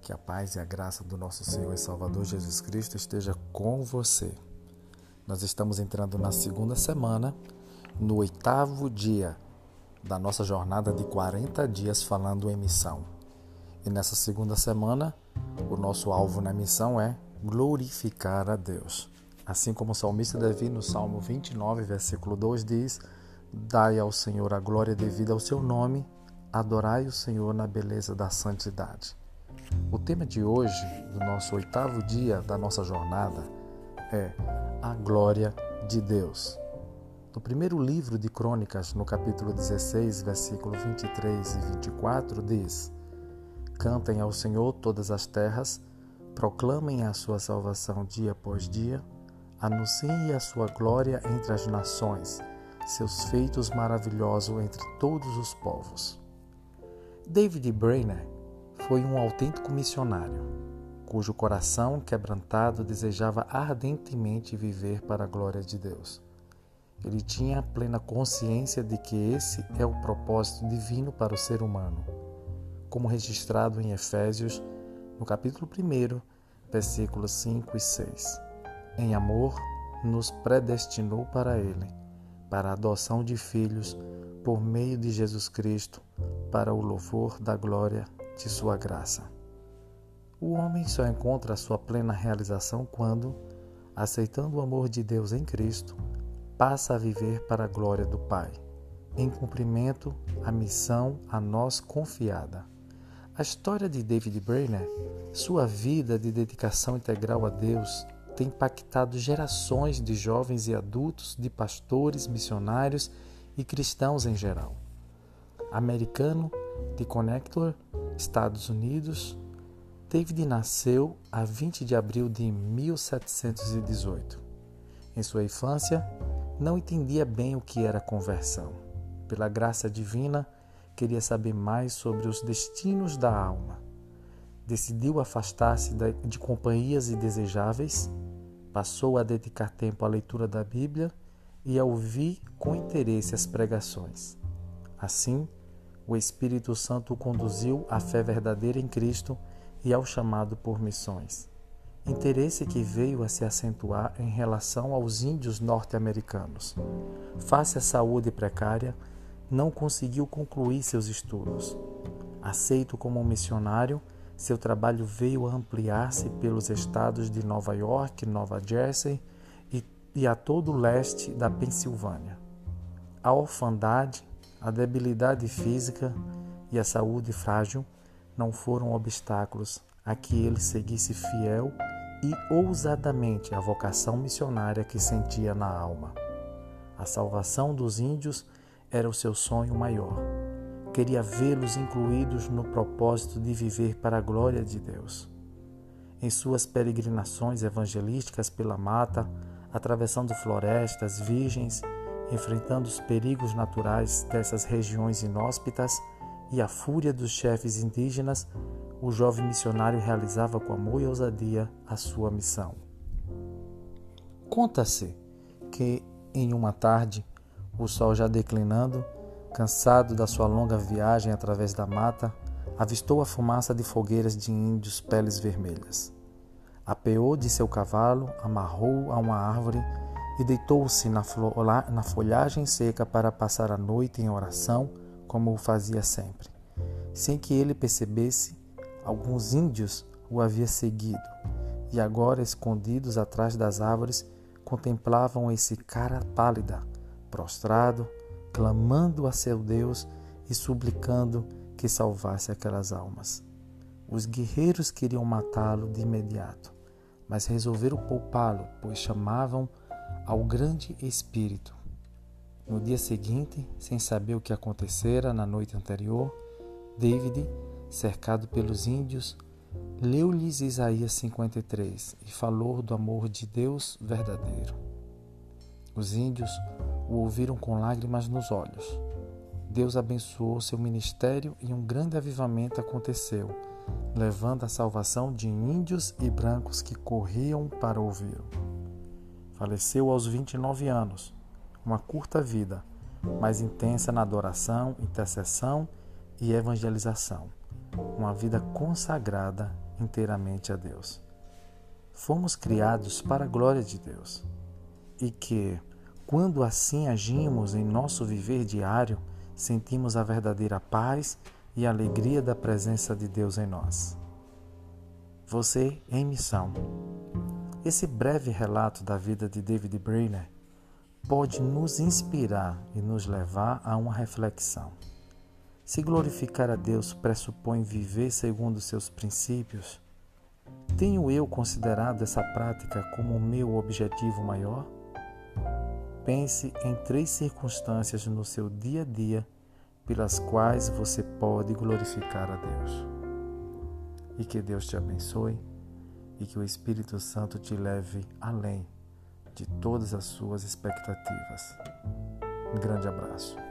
Que a paz e a graça do nosso Senhor e Salvador Jesus Cristo esteja com você. Nós estamos entrando na segunda semana, no oitavo dia da nossa jornada de 40 dias falando em missão. E nessa segunda semana, o nosso alvo na missão é glorificar a Deus. Assim como o salmista Davi no Salmo 29, versículo 2 diz: Dai ao Senhor a glória devida ao seu nome, adorai o Senhor na beleza da santidade. O tema de hoje, do nosso oitavo dia da nossa jornada, é a glória de Deus. No primeiro livro de Crônicas, no capítulo 16, versículo 23 e 24, diz: Cantem ao Senhor todas as terras, proclamem a sua salvação dia após dia, anunciem a sua glória entre as nações, seus feitos maravilhosos entre todos os povos. David Brainerd foi um autêntico missionário, cujo coração quebrantado desejava ardentemente viver para a glória de Deus. Ele tinha plena consciência de que esse é o propósito divino para o ser humano, como registrado em Efésios, no capítulo 1, versículos 5 e 6. Em amor, nos predestinou para Ele, para a adoção de filhos, por meio de Jesus Cristo, para o louvor da glória de sua graça. O homem só encontra a sua plena realização quando, aceitando o amor de Deus em Cristo, passa a viver para a glória do Pai, em cumprimento à missão a nós confiada. A história de David Brainerd, sua vida de dedicação integral a Deus, tem impactado gerações de jovens e adultos, de pastores, missionários e cristãos em geral. Americano de Connector, Estados Unidos, David nasceu a 20 de abril de 1718. Em sua infância, não entendia bem o que era conversão. Pela graça divina, queria saber mais sobre os destinos da alma. Decidiu afastar-se de companhias indesejáveis, passou a dedicar tempo à leitura da Bíblia e a ouvir com interesse as pregações. Assim, o Espírito Santo conduziu à fé verdadeira em Cristo e ao chamado por missões. Interesse que veio a se acentuar em relação aos índios norte-americanos. Face à saúde precária, não conseguiu concluir seus estudos. Aceito como missionário, seu trabalho veio a ampliar-se pelos estados de Nova York, Nova Jersey e, e a todo o leste da Pensilvânia. A orfandade, a debilidade física e a saúde frágil não foram obstáculos a que ele seguisse fiel e ousadamente a vocação missionária que sentia na alma. A salvação dos índios era o seu sonho maior. Queria vê-los incluídos no propósito de viver para a glória de Deus. Em suas peregrinações evangelísticas pela mata, atravessando florestas virgens enfrentando os perigos naturais dessas regiões inóspitas e a fúria dos chefes indígenas, o jovem missionário realizava com amor e ousadia a sua missão. Conta-se que, em uma tarde, o sol já declinando, cansado da sua longa viagem através da mata, avistou a fumaça de fogueiras de índios peles vermelhas. Apeou de seu cavalo, amarrou a uma árvore e deitou-se na, na folhagem seca para passar a noite em oração, como o fazia sempre. Sem que ele percebesse, alguns índios o haviam seguido, e agora, escondidos atrás das árvores, contemplavam esse cara pálida, prostrado, clamando a seu Deus e suplicando que salvasse aquelas almas. Os guerreiros queriam matá-lo de imediato, mas resolveram poupá-lo, pois chamavam ao grande espírito. No dia seguinte, sem saber o que acontecera na noite anterior, David, cercado pelos índios, leu-lhes Isaías 53 e falou do amor de Deus verdadeiro. Os índios o ouviram com lágrimas nos olhos. Deus abençoou seu ministério e um grande avivamento aconteceu, levando a salvação de índios e brancos que corriam para ouvi-lo. Faleceu aos 29 anos, uma curta vida, mas intensa na adoração, intercessão e evangelização. uma vida consagrada inteiramente a Deus. Fomos criados para a glória de Deus e que, quando assim agimos em nosso viver diário, sentimos a verdadeira paz e alegria da presença de Deus em nós. Você em missão. Esse breve relato da vida de David Brainerd pode nos inspirar e nos levar a uma reflexão. Se glorificar a Deus pressupõe viver segundo seus princípios, tenho eu considerado essa prática como meu objetivo maior? Pense em três circunstâncias no seu dia a dia pelas quais você pode glorificar a Deus. E que Deus te abençoe e que o Espírito Santo te leve além de todas as suas expectativas. Um grande abraço.